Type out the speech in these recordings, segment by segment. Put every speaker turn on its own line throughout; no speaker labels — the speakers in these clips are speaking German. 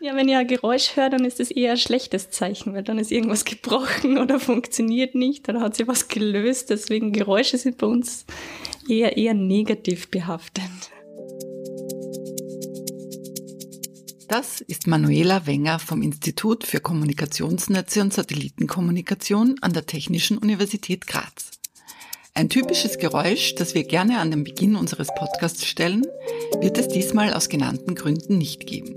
Ja, wenn ihr ein Geräusch hört, dann ist das eher ein schlechtes Zeichen, weil dann ist irgendwas gebrochen oder funktioniert nicht oder hat sich was gelöst. Deswegen Geräusche sind bei uns eher, eher negativ behaftet.
Das ist Manuela Wenger vom Institut für Kommunikationsnetze und Satellitenkommunikation an der Technischen Universität Graz. Ein typisches Geräusch, das wir gerne an den Beginn unseres Podcasts stellen, wird es diesmal aus genannten Gründen nicht geben.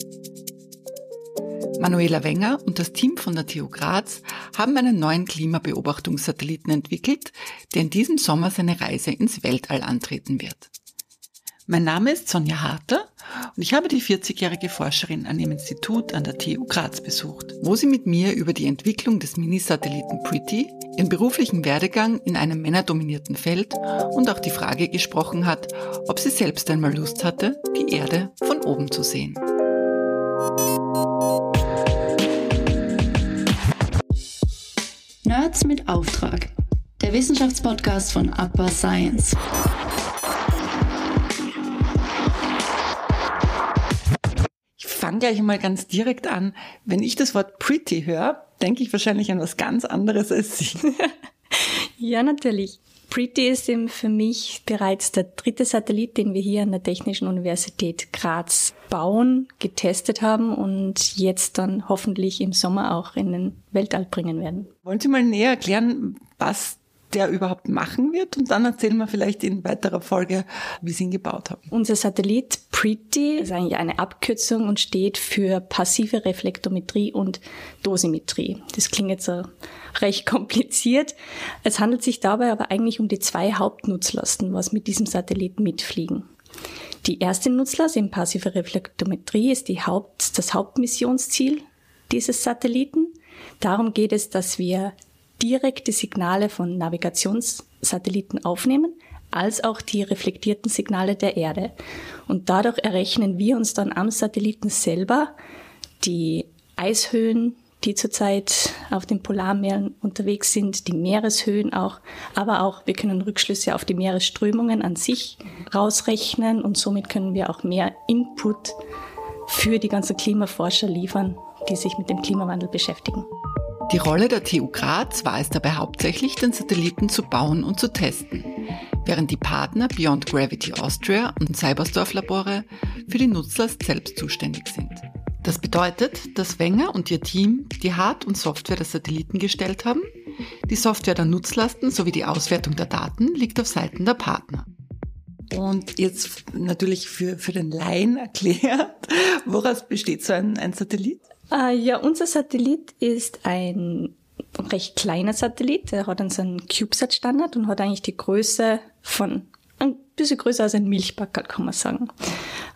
Manuela Wenger und das Team von der TU Graz haben einen neuen Klimabeobachtungssatelliten entwickelt, der in diesem Sommer seine Reise ins Weltall antreten wird. Mein Name ist Sonja Harter und ich habe die 40-jährige Forscherin an dem Institut an der TU Graz besucht, wo sie mit mir über die Entwicklung des Minisatelliten Pretty, ihren beruflichen Werdegang in einem männerdominierten Feld und auch die Frage gesprochen hat, ob sie selbst einmal Lust hatte, die Erde von oben zu sehen.
Nerds mit Auftrag. Der Wissenschaftspodcast von Aqua Science.
fange gleich mal ganz direkt an. Wenn ich das Wort pretty höre, denke ich wahrscheinlich an was ganz anderes als Sie.
ja, natürlich. Pretty ist eben für mich bereits der dritte Satellit, den wir hier an der Technischen Universität Graz bauen, getestet haben und jetzt dann hoffentlich im Sommer auch in den Weltall bringen werden.
Wollen Sie mal näher erklären, was der überhaupt machen wird. Und dann erzählen wir vielleicht in weiterer Folge, wie Sie ihn gebaut haben.
Unser Satellit PRETTY ist eigentlich eine Abkürzung und steht für passive Reflektometrie und Dosimetrie. Das klingt jetzt recht kompliziert. Es handelt sich dabei aber eigentlich um die zwei Hauptnutzlasten, was mit diesem Satelliten mitfliegen. Die erste Nutzlast in passive Reflektometrie ist die Haupt, das Hauptmissionsziel dieses Satelliten. Darum geht es, dass wir direkte Signale von Navigationssatelliten aufnehmen, als auch die reflektierten Signale der Erde. Und dadurch errechnen wir uns dann am Satelliten selber die Eishöhen, die zurzeit auf den Polarmeeren unterwegs sind, die Meereshöhen auch, aber auch wir können Rückschlüsse auf die Meeresströmungen an sich rausrechnen und somit können wir auch mehr Input für die ganzen Klimaforscher liefern, die sich mit dem Klimawandel beschäftigen.
Die Rolle der TU Graz war es dabei hauptsächlich, den Satelliten zu bauen und zu testen, während die Partner Beyond Gravity Austria und Cybersdorf Labore für die Nutzlast selbst zuständig sind. Das bedeutet, dass Wenger und ihr Team die Hard- und Software der Satelliten gestellt haben. Die Software der Nutzlasten sowie die Auswertung der Daten liegt auf Seiten der Partner. Und jetzt natürlich für, für den Laien erklärt, woraus besteht so ein, ein Satellit?
Uh, ja, unser Satellit ist ein recht kleiner Satellit. Er hat so einen CubeSat-Standard und hat eigentlich die Größe von ein bisschen größer als ein Milchbackel, kann man sagen.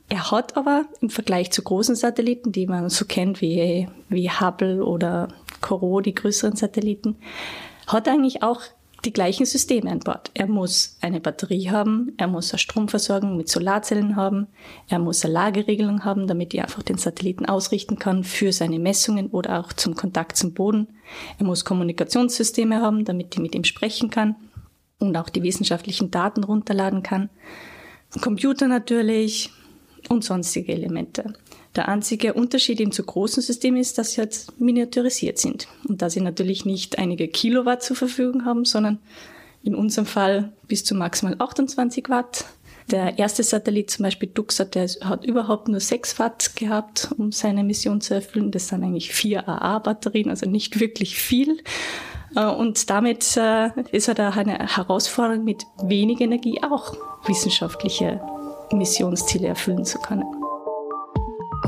Er hat aber im Vergleich zu großen Satelliten, die man so kennt wie, wie Hubble oder Corot, die größeren Satelliten, hat eigentlich auch die gleichen Systeme an Bord. Er muss eine Batterie haben, er muss eine Stromversorgung mit Solarzellen haben, er muss eine Lageregelung haben, damit er einfach den Satelliten ausrichten kann für seine Messungen oder auch zum Kontakt zum Boden. Er muss Kommunikationssysteme haben, damit die mit ihm sprechen kann und auch die wissenschaftlichen Daten runterladen kann. Computer natürlich und sonstige Elemente. Der einzige Unterschied eben zu großen Systemen ist, dass sie halt miniaturisiert sind und dass sie natürlich nicht einige Kilowatt zur Verfügung haben, sondern in unserem Fall bis zu maximal 28 Watt. Der erste Satellit, zum Beispiel Duxat, der hat überhaupt nur 6 Watt gehabt, um seine Mission zu erfüllen. Das sind eigentlich vier AA-Batterien, also nicht wirklich viel. Äh, und damit äh, ist er da eine Herausforderung, mit wenig Energie auch wissenschaftliche Missionsziele erfüllen zu können.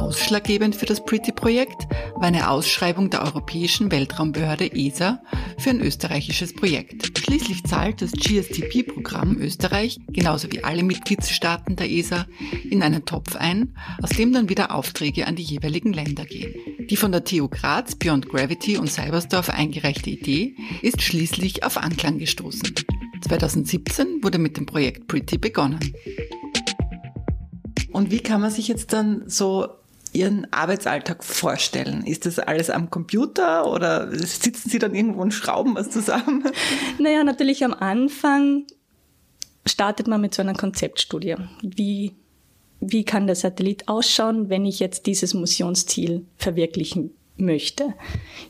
Ausschlaggebend für das Pretty-Projekt war eine Ausschreibung der Europäischen Weltraumbehörde ESA für ein österreichisches Projekt. Schließlich zahlt das GSTP-Programm Österreich, genauso wie alle Mitgliedstaaten der ESA, in einen Topf ein, aus dem dann wieder Aufträge an die jeweiligen Länder gehen. Die von der TU Graz, Beyond Gravity und Cybersdorf eingereichte Idee ist schließlich auf Anklang gestoßen. 2017 wurde mit dem Projekt Pretty begonnen. Und wie kann man sich jetzt dann so Ihren Arbeitsalltag vorstellen? Ist das alles am Computer oder sitzen Sie dann irgendwo und schrauben was zusammen?
Naja, natürlich am Anfang startet man mit so einer Konzeptstudie. Wie wie kann der Satellit ausschauen, wenn ich jetzt dieses Missionsziel verwirklichen möchte.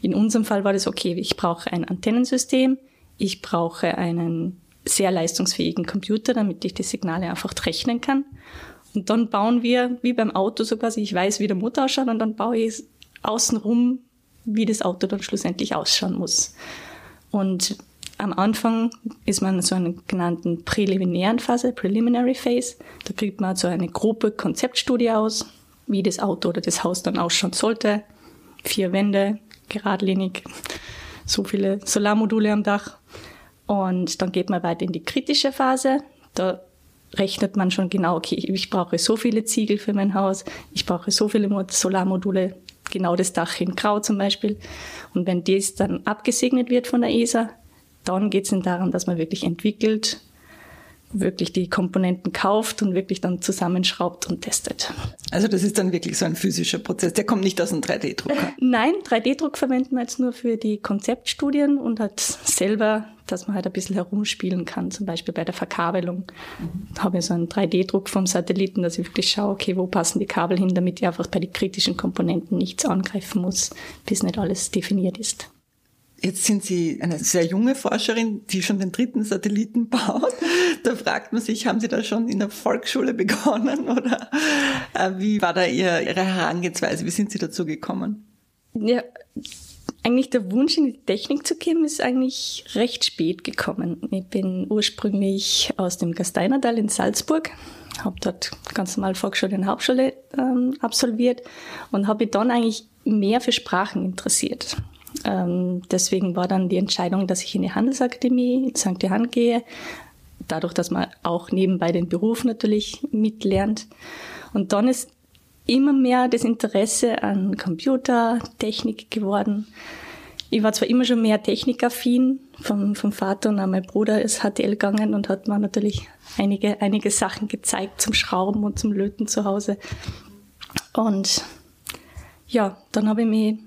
In unserem Fall war das okay, ich brauche ein Antennensystem, ich brauche einen sehr leistungsfähigen Computer, damit ich die Signale einfach rechnen kann. Und dann bauen wir, wie beim Auto so quasi, ich weiß, wie der Motor ausschaut und dann baue ich außenrum, wie das Auto dann schlussendlich ausschauen muss. Und am Anfang ist man in so einer genannten präliminären Phase, Preliminary Phase. Da kriegt man so eine grobe Konzeptstudie aus, wie das Auto oder das Haus dann ausschauen sollte. Vier Wände, geradlinig, so viele Solarmodule am Dach. Und dann geht man weiter in die kritische Phase. Da rechnet man schon genau, okay, ich brauche so viele Ziegel für mein Haus, ich brauche so viele Solarmodule, genau das Dach in Grau zum Beispiel. Und wenn das dann abgesegnet wird von der ESA, dann geht es dann darum, dass man wirklich entwickelt, wirklich die Komponenten kauft und wirklich dann zusammenschraubt und testet.
Also das ist dann wirklich so ein physischer Prozess. Der kommt nicht aus einem 3D-Drucker.
Nein, 3D-Druck verwenden wir jetzt nur für die Konzeptstudien und halt selber, dass man halt ein bisschen herumspielen kann. Zum Beispiel bei der Verkabelung mhm. habe ich so einen 3D-Druck vom Satelliten, dass ich wirklich schaue, okay, wo passen die Kabel hin, damit ich einfach bei den kritischen Komponenten nichts angreifen muss, bis nicht alles definiert ist.
Jetzt sind Sie eine sehr junge Forscherin, die schon den dritten Satelliten baut. Da fragt man sich, haben Sie da schon in der Volksschule begonnen oder äh, wie war da Ihre Herangehensweise? Wie sind Sie dazu gekommen?
Ja, eigentlich der Wunsch in die Technik zu kommen ist eigentlich recht spät gekommen. Ich bin ursprünglich aus dem Gasteinertal in Salzburg, habe dort ganz normal Volksschule und Hauptschule ähm, absolviert und habe mich dann eigentlich mehr für Sprachen interessiert. Ähm, deswegen war dann die Entscheidung, dass ich in die Handelsakademie in St. Johann gehe. Dadurch, dass man auch nebenbei den Beruf natürlich mitlernt. Und dann ist immer mehr das Interesse an Computertechnik geworden. Ich war zwar immer schon mehr technikaffin, vom, vom Vater und auch mein Bruder ist HTL gegangen und hat mir natürlich einige, einige Sachen gezeigt zum Schrauben und zum Löten zu Hause. Und ja, dann habe ich mich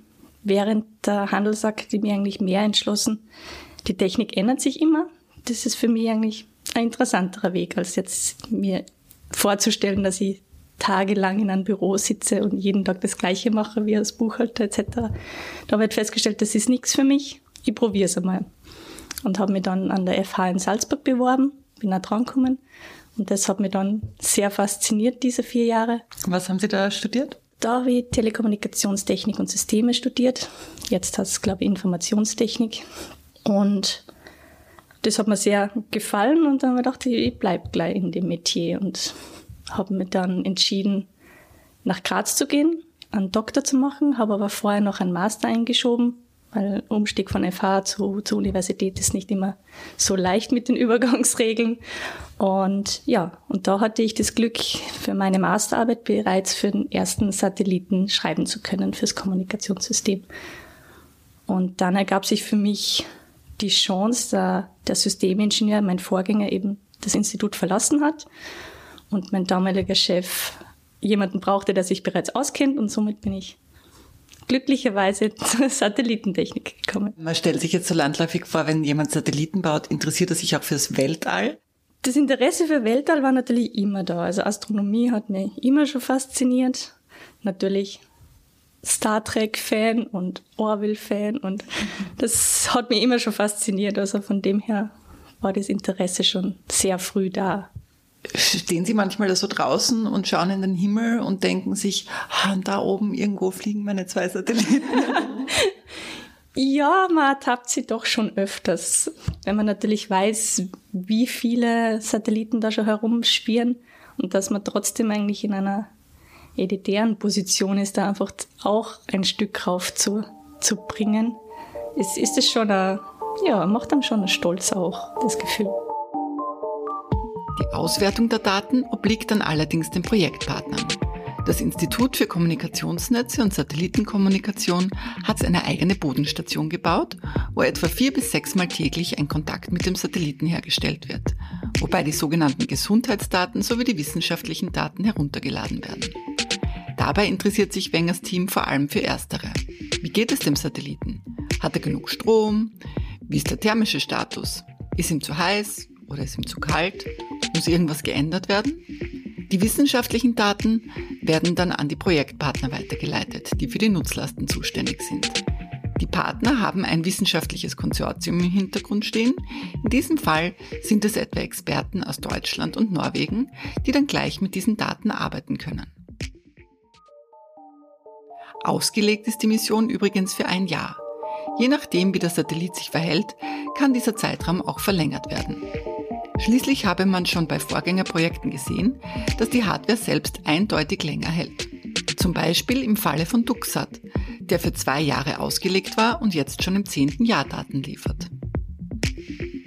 während der Handelsakademie eigentlich mehr entschlossen. Die Technik ändert sich immer. Das ist für mich eigentlich ein interessanterer Weg, als jetzt mir vorzustellen, dass ich tagelang in einem Büro sitze und jeden Tag das Gleiche mache wie als Buchhalter etc. Da habe ich festgestellt, das ist nichts für mich. Ich probiere es einmal. Und habe mich dann an der FH in Salzburg beworben, bin da dran gekommen. Und das hat mich dann sehr fasziniert, diese vier Jahre.
Was haben Sie da studiert?
Da habe ich Telekommunikationstechnik und Systeme studiert. Jetzt heißt es, glaube ich, Informationstechnik. Und das hat mir sehr gefallen und dann habe ich gedacht, ich bleibe gleich in dem Metier und habe mir dann entschieden, nach Graz zu gehen, einen Doktor zu machen, habe aber vorher noch einen Master eingeschoben weil Umstieg von FH zu, zur Universität ist nicht immer so leicht mit den Übergangsregeln. Und ja, und da hatte ich das Glück, für meine Masterarbeit bereits für den ersten Satelliten schreiben zu können, fürs Kommunikationssystem. Und dann ergab sich für mich die Chance, da der Systemingenieur, mein Vorgänger, eben das Institut verlassen hat und mein damaliger Chef jemanden brauchte, der sich bereits auskennt und somit bin ich glücklicherweise zur Satellitentechnik gekommen.
Man stellt sich jetzt so landläufig vor, wenn jemand Satelliten baut, interessiert er sich auch fürs Weltall?
Das Interesse für Weltall war natürlich immer da. Also Astronomie hat mich immer schon fasziniert. Natürlich Star Trek-Fan und Orville-Fan und das hat mich immer schon fasziniert. Also von dem her war das Interesse schon sehr früh da.
Stehen Sie manchmal da so draußen und schauen in den Himmel und denken sich, da oben irgendwo fliegen meine zwei Satelliten?
ja, man ertappt sie doch schon öfters. Wenn man natürlich weiß, wie viele Satelliten da schon herumschwirren und dass man trotzdem eigentlich in einer elitären Position ist, da einfach auch ein Stück rauf zu, zu bringen, ist, ist es schon ein, ja, macht dann schon einen Stolz auch, das Gefühl.
Die Auswertung der Daten obliegt dann allerdings den Projektpartnern. Das Institut für Kommunikationsnetze und Satellitenkommunikation hat eine eigene Bodenstation gebaut, wo etwa vier bis sechsmal täglich ein Kontakt mit dem Satelliten hergestellt wird, wobei die sogenannten Gesundheitsdaten sowie die wissenschaftlichen Daten heruntergeladen werden. Dabei interessiert sich Wengers Team vor allem für erstere. Wie geht es dem Satelliten? Hat er genug Strom? Wie ist der thermische Status? Ist ihm zu heiß oder ist ihm zu kalt? Muss irgendwas geändert werden? Die wissenschaftlichen Daten werden dann an die Projektpartner weitergeleitet, die für die Nutzlasten zuständig sind. Die Partner haben ein wissenschaftliches Konsortium im Hintergrund stehen. In diesem Fall sind es etwa Experten aus Deutschland und Norwegen, die dann gleich mit diesen Daten arbeiten können. Ausgelegt ist die Mission übrigens für ein Jahr. Je nachdem, wie der Satellit sich verhält, kann dieser Zeitraum auch verlängert werden. Schließlich habe man schon bei Vorgängerprojekten gesehen, dass die Hardware selbst eindeutig länger hält. Zum Beispiel im Falle von Duxat, der für zwei Jahre ausgelegt war und jetzt schon im zehnten Jahr Daten liefert.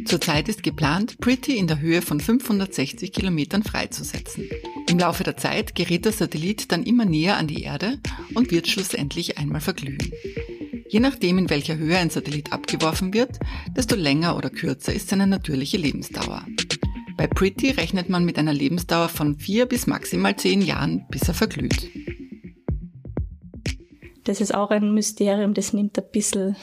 Zurzeit ist geplant, Pretty in der Höhe von 560 Kilometern freizusetzen. Im Laufe der Zeit gerät der Satellit dann immer näher an die Erde und wird schlussendlich einmal verglühen. Je nachdem, in welcher Höhe ein Satellit abgeworfen wird, desto länger oder kürzer ist seine natürliche Lebensdauer. Bei Pretty rechnet man mit einer Lebensdauer von vier bis maximal zehn Jahren, bis er verglüht.
Das ist auch ein Mysterium, das nimmt ein bisschen,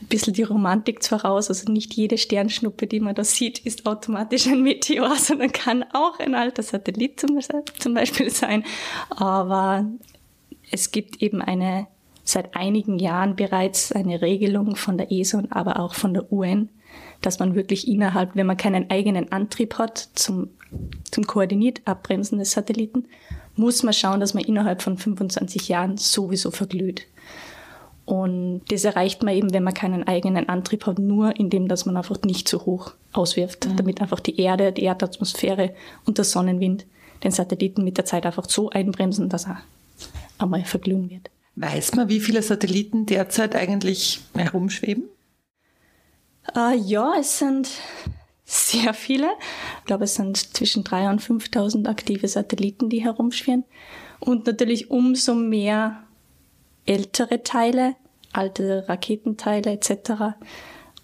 ein bisschen die Romantik zwar raus. Also nicht jede Sternschnuppe, die man da sieht, ist automatisch ein Meteor, sondern kann auch ein alter Satellit zum Beispiel sein. Aber es gibt eben eine, seit einigen Jahren bereits eine Regelung von der und aber auch von der UN, dass man wirklich innerhalb, wenn man keinen eigenen Antrieb hat zum, zum koordiniert Abbremsen des Satelliten, muss man schauen, dass man innerhalb von 25 Jahren sowieso verglüht. Und das erreicht man eben, wenn man keinen eigenen Antrieb hat, nur indem, dass man einfach nicht zu hoch auswirft, mhm. damit einfach die Erde, die Erdatmosphäre und der Sonnenwind den Satelliten mit der Zeit einfach so einbremsen, dass er einmal verglühen wird.
Weiß man, wie viele Satelliten derzeit eigentlich herumschweben?
Äh, ja, es sind sehr viele. Ich glaube, es sind zwischen 3.000 und 5.000 aktive Satelliten, die herumschwirren. Und natürlich umso mehr ältere Teile, alte Raketenteile etc.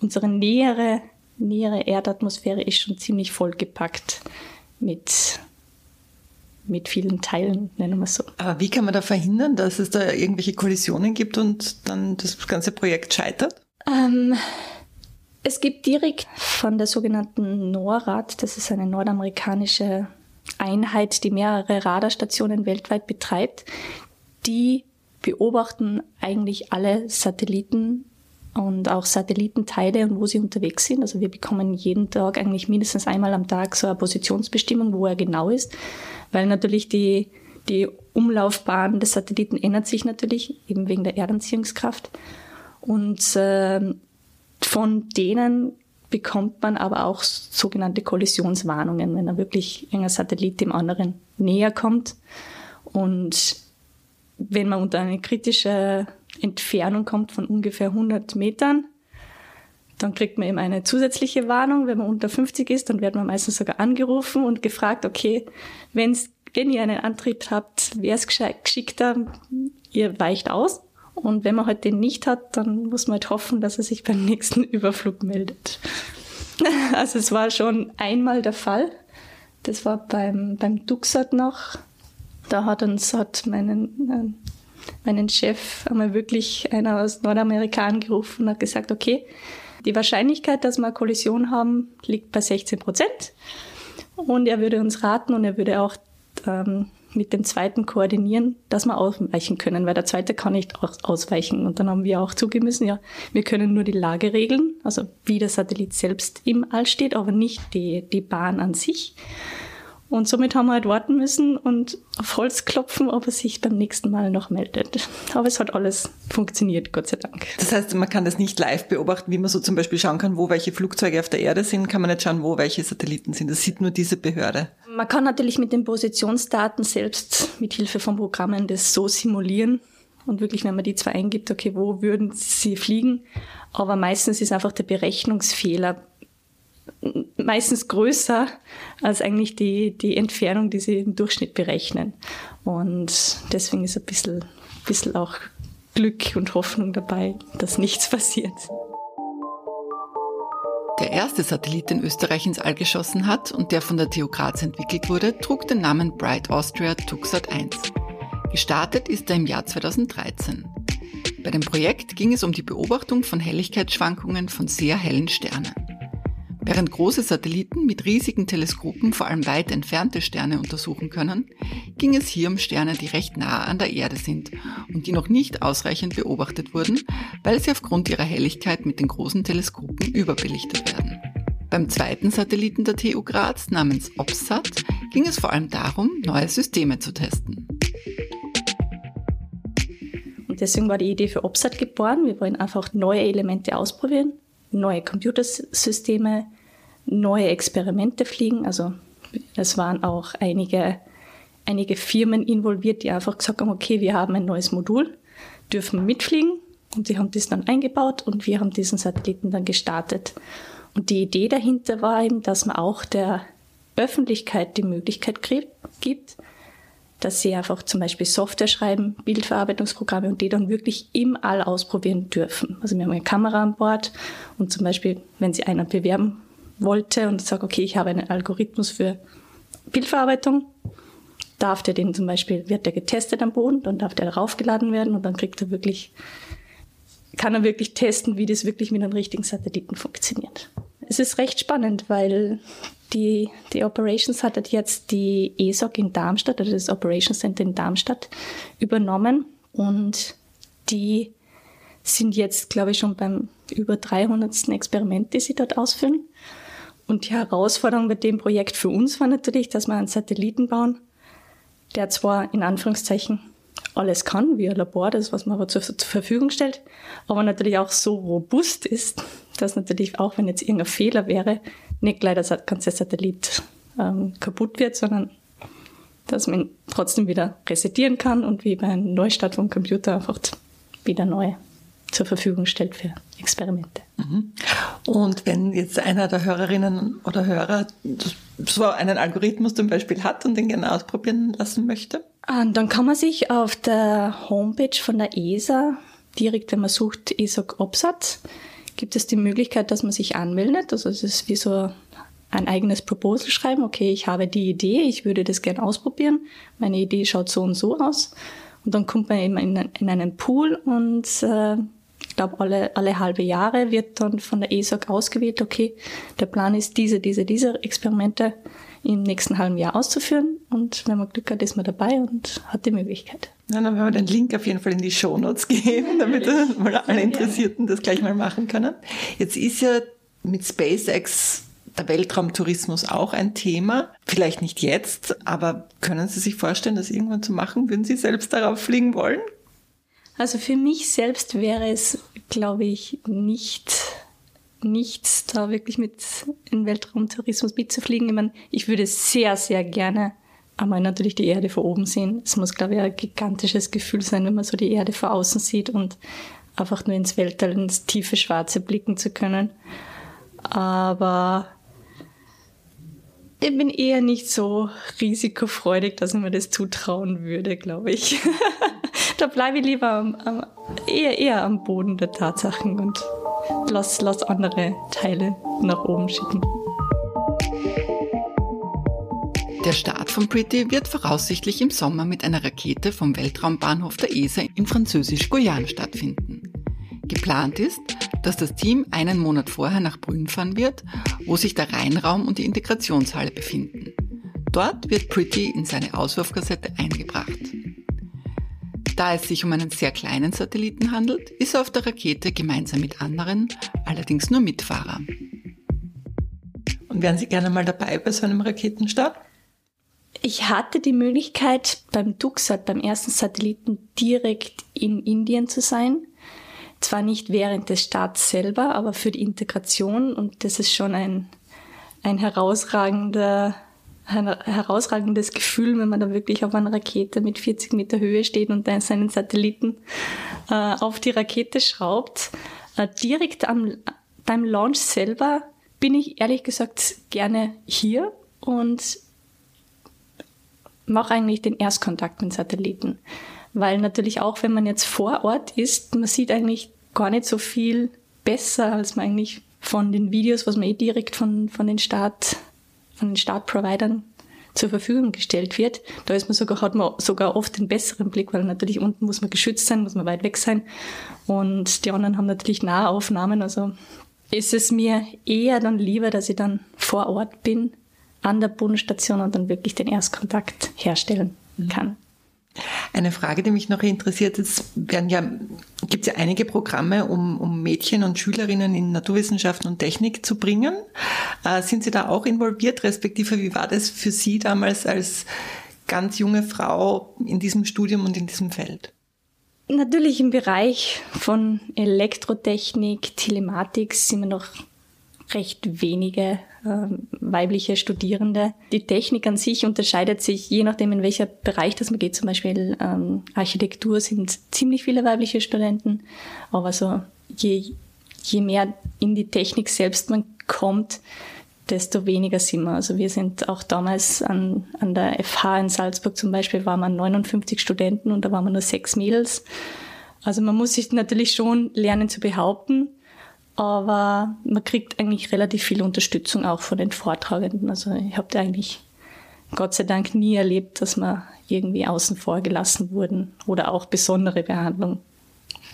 Unsere nähere, nähere Erdatmosphäre ist schon ziemlich vollgepackt mit, mit vielen Teilen, nennen wir es so.
Aber wie kann man da verhindern, dass es da irgendwelche Kollisionen gibt und dann das ganze Projekt scheitert?
Ähm, es gibt direkt von der sogenannten NORAD, das ist eine nordamerikanische Einheit, die mehrere Radarstationen weltweit betreibt, die beobachten eigentlich alle Satelliten und auch Satellitenteile und wo sie unterwegs sind. Also wir bekommen jeden Tag eigentlich mindestens einmal am Tag so eine Positionsbestimmung, wo er genau ist, weil natürlich die, die Umlaufbahn des Satelliten ändert sich natürlich, eben wegen der Erdanziehungskraft. Und äh, von denen bekommt man aber auch sogenannte Kollisionswarnungen, wenn da wirklich ein Satellit dem anderen näher kommt. Und wenn man unter eine kritische Entfernung kommt von ungefähr 100 Metern, dann kriegt man eben eine zusätzliche Warnung. Wenn man unter 50 ist, dann wird man meistens sogar angerufen und gefragt, okay, wenn's, wenn ihr einen Antrieb habt, wäre es geschickter, ihr weicht aus. Und wenn man halt den nicht hat, dann muss man halt hoffen, dass er sich beim nächsten Überflug meldet. Also es war schon einmal der Fall. Das war beim, beim Duxat noch. Da hat uns hat meinen, äh, meinen Chef einmal wirklich einer aus Nordamerika angerufen und hat gesagt, okay, die Wahrscheinlichkeit, dass wir eine Kollision haben, liegt bei 16 Prozent. Und er würde uns raten und er würde auch ähm, mit dem zweiten koordinieren, dass wir ausweichen können, weil der zweite kann nicht ausweichen. Und dann haben wir auch zugemessen, ja, wir können nur die Lage regeln, also wie der Satellit selbst im All steht, aber nicht die, die Bahn an sich. Und somit haben wir halt warten müssen und auf Holz klopfen, ob er sich beim nächsten Mal noch meldet. Aber es hat alles funktioniert, Gott sei Dank.
Das heißt, man kann das nicht live beobachten, wie man so zum Beispiel schauen kann, wo welche Flugzeuge auf der Erde sind, kann man nicht schauen, wo welche Satelliten sind. Das sieht nur diese Behörde.
Man kann natürlich mit den Positionsdaten selbst mit Hilfe von Programmen das so simulieren und wirklich, wenn man die zwei eingibt, okay, wo würden sie fliegen? Aber meistens ist einfach der Berechnungsfehler meistens größer als eigentlich die, die Entfernung, die sie im Durchschnitt berechnen. Und deswegen ist ein bisschen, bisschen auch Glück und Hoffnung dabei, dass nichts passiert.
Der erste Satellit, den Österreich ins All geschossen hat und der von der TU Graz entwickelt wurde, trug den Namen Bright Austria Tuxat 1. Gestartet ist er im Jahr 2013. Bei dem Projekt ging es um die Beobachtung von Helligkeitsschwankungen von sehr hellen Sternen. Während große Satelliten mit riesigen Teleskopen vor allem weit entfernte Sterne untersuchen können, ging es hier um Sterne, die recht nah an der Erde sind und die noch nicht ausreichend beobachtet wurden, weil sie aufgrund ihrer Helligkeit mit den großen Teleskopen überbelichtet werden. Beim zweiten Satelliten der TU Graz namens OPSAT ging es vor allem darum, neue Systeme zu testen.
Und deswegen war die Idee für OPSAT geboren. Wir wollen einfach neue Elemente ausprobieren, neue Computersysteme, neue Experimente fliegen. Also es waren auch einige, einige Firmen involviert, die einfach gesagt haben, okay, wir haben ein neues Modul, dürfen mitfliegen. Und sie haben das dann eingebaut und wir haben diesen Satelliten dann gestartet. Und die Idee dahinter war eben, dass man auch der Öffentlichkeit die Möglichkeit gibt, dass sie einfach zum Beispiel Software schreiben, Bildverarbeitungsprogramme und die dann wirklich im All ausprobieren dürfen. Also wir haben eine Kamera an Bord und zum Beispiel, wenn sie einer bewerben wollte und sagt, okay, ich habe einen Algorithmus für Bildverarbeitung, darf der den zum Beispiel, wird der getestet am Boden, dann darf der raufgeladen werden und dann kriegt er wirklich, kann er wirklich testen, wie das wirklich mit einem richtigen Satelliten funktioniert. Es ist recht spannend, weil die, die Operations hat jetzt die ESOC in Darmstadt, also das Operations Center in Darmstadt, übernommen und die sind jetzt, glaube ich, schon beim über 300. Experiment, die sie dort ausführen. Und die Herausforderung bei dem Projekt für uns war natürlich, dass wir einen Satelliten bauen, der zwar in Anführungszeichen alles kann, wie ein Labor, das, was man aber zur, zur Verfügung stellt, aber natürlich auch so robust ist, dass natürlich auch, wenn jetzt irgendein Fehler wäre, nicht gleich der ganze Satellit ähm, kaputt wird, sondern dass man ihn trotzdem wieder resettieren kann und wie bei einem Neustart vom Computer einfach wieder neu zur Verfügung stellt für Experimente.
Mhm. Und wenn jetzt einer der Hörerinnen oder Hörer so einen Algorithmus zum Beispiel hat und den gerne ausprobieren lassen möchte?
Ah, dann kann man sich auf der Homepage von der ESA direkt, wenn man sucht ESOC OPSAT, gibt es die Möglichkeit, dass man sich anmeldet. Also es ist wie so ein eigenes Proposal schreiben. Okay, ich habe die Idee, ich würde das gerne ausprobieren. Meine Idee schaut so und so aus. Und dann kommt man eben in, in einen Pool und äh, ich glaube, alle, alle halbe Jahre wird dann von der ESOC ausgewählt, okay, der Plan ist, diese, diese, diese Experimente im nächsten halben Jahr auszuführen. Und wenn man Glück hat, ist man dabei und hat die Möglichkeit.
Ja, dann werden wir den Link auf jeden Fall in die Show Notes geben, damit mal alle Interessierten das gleich mal machen können. Jetzt ist ja mit SpaceX der Weltraumtourismus auch ein Thema. Vielleicht nicht jetzt, aber können Sie sich vorstellen, das irgendwann zu machen? Würden Sie selbst darauf fliegen wollen?
Also für mich selbst wäre es, glaube ich, nicht nichts, da wirklich mit in Weltraumtourismus mitzufliegen. Ich, meine, ich würde sehr, sehr gerne einmal natürlich die Erde von oben sehen. Es muss, glaube ich, ein gigantisches Gefühl sein, wenn man so die Erde von außen sieht und einfach nur ins Weltall, ins tiefe Schwarze blicken zu können. Aber ich bin eher nicht so risikofreudig, dass ich mir das zutrauen würde, glaube ich. da bleibe ich lieber am, am, eher, eher am Boden der Tatsachen und lass, lass andere Teile nach oben schicken.
Der Start von Pretty wird voraussichtlich im Sommer mit einer Rakete vom Weltraumbahnhof der ESA in Französisch-Guyana stattfinden. Geplant ist, dass das Team einen Monat vorher nach Brünn fahren wird, wo sich der Rheinraum und die Integrationshalle befinden. Dort wird Pretty in seine Auswurfkassette eingebracht. Da es sich um einen sehr kleinen Satelliten handelt, ist er auf der Rakete gemeinsam mit anderen, allerdings nur Mitfahrer.
Und wären Sie gerne mal dabei bei so einem Raketenstart?
Ich hatte die Möglichkeit, beim DuxSat, beim ersten Satelliten, direkt in Indien zu sein. Zwar nicht während des Starts selber, aber für die Integration. Und das ist schon ein, ein herausragender herausragendes Gefühl, wenn man da wirklich auf einer Rakete mit 40 Meter Höhe steht und dann seinen Satelliten äh, auf die Rakete schraubt. Äh, direkt am, beim Launch selber bin ich ehrlich gesagt gerne hier und mache eigentlich den Erstkontakt mit Satelliten. Weil natürlich auch, wenn man jetzt vor Ort ist, man sieht eigentlich gar nicht so viel besser, als man eigentlich von den Videos, was man eh direkt von, von den Start von den Startprovidern zur Verfügung gestellt wird. Da ist man sogar, hat man sogar oft den besseren Blick, weil natürlich unten muss man geschützt sein, muss man weit weg sein. Und die anderen haben natürlich Nahaufnahmen. Also ist es mir eher dann lieber, dass ich dann vor Ort bin, an der Bodenstation und dann wirklich den Erstkontakt herstellen kann.
Eine Frage, die mich noch interessiert, es werden ja, gibt ja einige Programme, um, um Mädchen und Schülerinnen in Naturwissenschaften und Technik zu bringen. Äh, sind Sie da auch involviert, respektive wie war das für Sie damals als ganz junge Frau in diesem Studium und in diesem Feld?
Natürlich im Bereich von Elektrotechnik, Telematik sind wir noch recht wenige äh, weibliche Studierende. Die Technik an sich unterscheidet sich je nachdem, in welcher Bereich das man geht. Zum Beispiel ähm, Architektur sind ziemlich viele weibliche Studenten, aber so je, je mehr in die Technik selbst man kommt, desto weniger sind wir. Also wir sind auch damals an, an der FH in Salzburg zum Beispiel, waren wir 59 Studenten und da waren wir nur sechs Mädels. Also man muss sich natürlich schon lernen zu behaupten, aber man kriegt eigentlich relativ viel Unterstützung auch von den Vortragenden. Also ich habe eigentlich Gott sei Dank nie erlebt, dass wir irgendwie außen vor gelassen wurden oder auch besondere Behandlung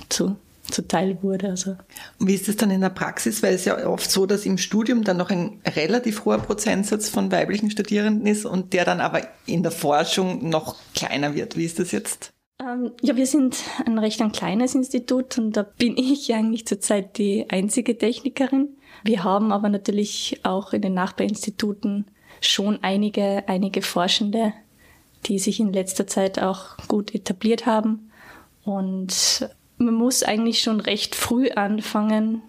zu zuteil wurde. Also.
Und wie ist das dann in der Praxis? Weil es ja oft so, dass im Studium dann noch ein relativ hoher Prozentsatz von weiblichen Studierenden ist und der dann aber in der Forschung noch kleiner wird. Wie ist das jetzt?
Ähm, ja, wir sind ein recht ein kleines Institut und da bin ich eigentlich zurzeit die einzige Technikerin. Wir haben aber natürlich auch in den Nachbarinstituten schon einige, einige Forschende, die sich in letzter Zeit auch gut etabliert haben. Und man muss eigentlich schon recht früh anfangen,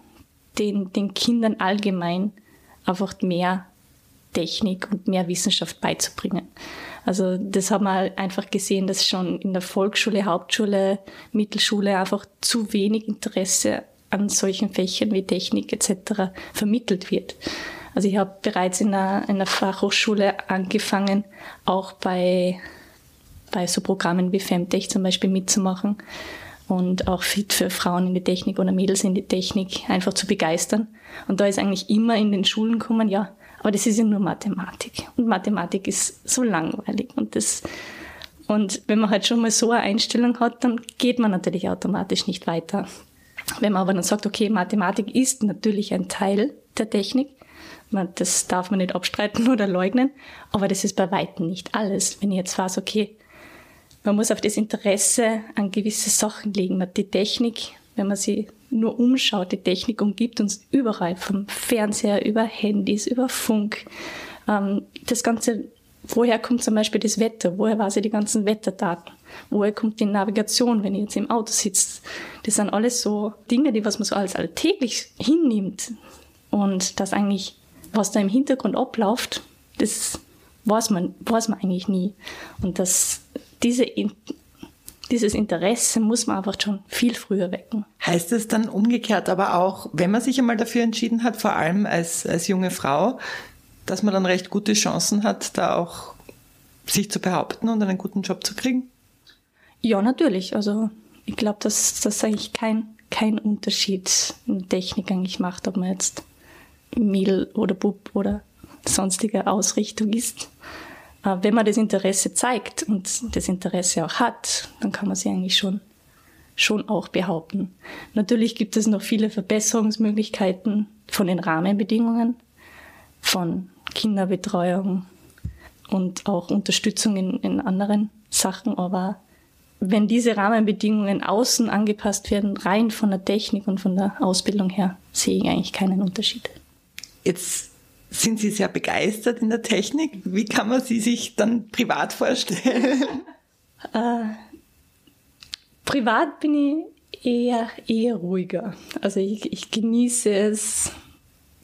den, den Kindern allgemein einfach mehr Technik und mehr Wissenschaft beizubringen. Also das haben wir einfach gesehen, dass schon in der Volksschule, Hauptschule, Mittelschule einfach zu wenig Interesse an solchen Fächern wie Technik etc. vermittelt wird. Also ich habe bereits in einer, in einer Fachhochschule angefangen, auch bei, bei so Programmen wie Femtech zum Beispiel mitzumachen und auch fit für Frauen in die Technik oder Mädels in die Technik einfach zu begeistern. Und da ist eigentlich immer in den Schulen kommen, ja, aber das ist ja nur Mathematik. Und Mathematik ist so langweilig. Und das, und wenn man halt schon mal so eine Einstellung hat, dann geht man natürlich automatisch nicht weiter. Wenn man aber dann sagt, okay, Mathematik ist natürlich ein Teil der Technik, das darf man nicht abstreiten oder leugnen, aber das ist bei weitem nicht alles. Wenn ich jetzt weiß, okay, man muss auf das Interesse an gewisse Sachen legen. Man die Technik, wenn man sie nur umschaut, die Technik umgibt uns überall, vom Fernseher über Handys, über Funk. Ähm, das Ganze, woher kommt zum Beispiel das Wetter? Woher weiß ich die ganzen Wetterdaten? Woher kommt die Navigation, wenn ich jetzt im Auto sitze? Das sind alles so Dinge, die was man so als alltäglich hinnimmt. Und das eigentlich, was da im Hintergrund abläuft, das weiß man, weiß man eigentlich nie. Und das, diese dieses Interesse muss man einfach schon viel früher wecken.
Heißt es dann umgekehrt aber auch, wenn man sich einmal dafür entschieden hat, vor allem als, als junge Frau, dass man dann recht gute Chancen hat, da auch sich zu behaupten und einen guten Job zu kriegen?
Ja, natürlich. Also ich glaube, dass das eigentlich kein, kein Unterschied in der Technik eigentlich macht, ob man jetzt Mädel oder Bub oder sonstige Ausrichtung ist. Wenn man das Interesse zeigt und das Interesse auch hat, dann kann man sich eigentlich schon, schon auch behaupten. Natürlich gibt es noch viele Verbesserungsmöglichkeiten von den Rahmenbedingungen, von Kinderbetreuung und auch Unterstützung in, in anderen Sachen, aber wenn diese Rahmenbedingungen außen angepasst werden, rein von der Technik und von der Ausbildung her, sehe ich eigentlich keinen Unterschied.
Jetzt sind Sie sehr begeistert in der Technik? Wie kann man sie sich dann privat vorstellen?
Äh, privat bin ich eher, eher ruhiger. Also ich, ich genieße es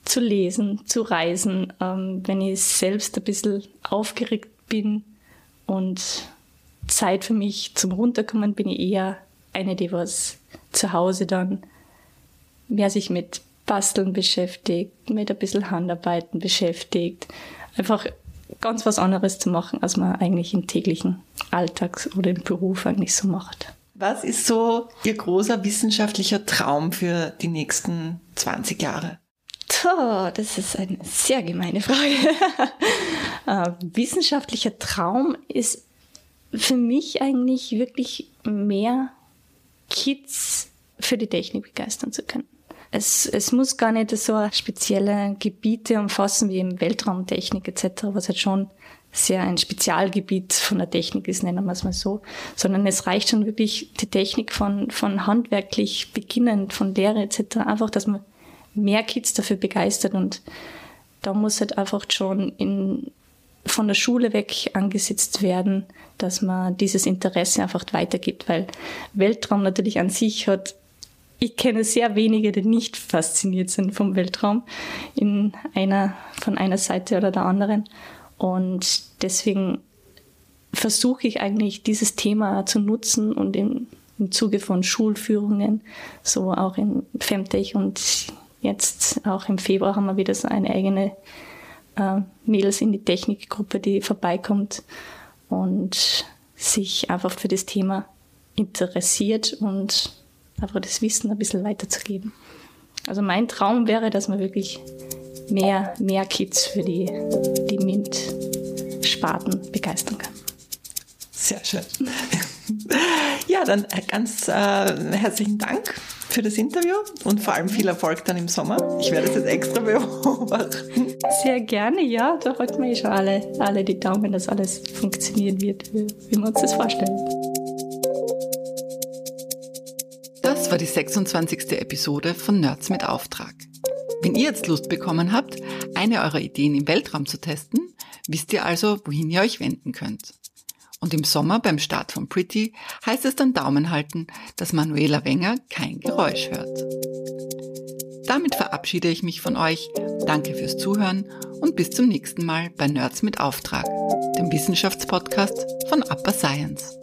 zu lesen, zu reisen. Ähm, wenn ich selbst ein bisschen aufgeregt bin und Zeit für mich zum Runterkommen, bin ich eher eine, die was zu Hause dann mehr sich mit Basteln beschäftigt, mit ein bisschen Handarbeiten beschäftigt. Einfach ganz was anderes zu machen, als man eigentlich im täglichen Alltag oder im Beruf eigentlich so macht.
Was ist so Ihr großer wissenschaftlicher Traum für die nächsten 20 Jahre?
Tja, das ist eine sehr gemeine Frage. äh, wissenschaftlicher Traum ist für mich eigentlich wirklich mehr Kids für die Technik begeistern zu können. Es, es muss gar nicht so spezielle Gebiete umfassen wie im Weltraumtechnik etc., was halt schon sehr ein Spezialgebiet von der Technik ist, nennen wir es mal so, sondern es reicht schon wirklich die Technik von, von handwerklich beginnend, von Lehre etc., einfach, dass man mehr Kids dafür begeistert und da muss halt einfach schon in, von der Schule weg angesetzt werden, dass man dieses Interesse einfach weitergibt, weil Weltraum natürlich an sich hat ich kenne sehr wenige, die nicht fasziniert sind vom Weltraum in einer, von einer Seite oder der anderen. Und deswegen versuche ich eigentlich dieses Thema zu nutzen und im, im Zuge von Schulführungen, so auch in Femtech und jetzt auch im Februar haben wir wieder so eine eigene äh, Mädels in die Technikgruppe, die vorbeikommt und sich einfach für das Thema interessiert und einfach das Wissen ein bisschen weiterzugeben. Also mein Traum wäre, dass man wirklich mehr, mehr Kids für die, die MINT-Sparten begeistern kann.
Sehr schön. Ja, dann ganz äh, herzlichen Dank für das Interview und vor allem viel Erfolg dann im Sommer. Ich werde es jetzt extra beobachten.
Sehr gerne, ja. Da halten wir eh schon alle, alle die Daumen, dass alles funktionieren wird, wie, wie wir uns das vorstellen.
Das war die 26. Episode von Nerds mit Auftrag. Wenn ihr jetzt Lust bekommen habt, eine eurer Ideen im Weltraum zu testen, wisst ihr also, wohin ihr euch wenden könnt. Und im Sommer beim Start von Pretty heißt es dann Daumen halten, dass Manuela Wenger kein Geräusch hört. Damit verabschiede ich mich von euch. Danke fürs Zuhören und bis zum nächsten Mal bei Nerds mit Auftrag, dem Wissenschaftspodcast von Upper Science.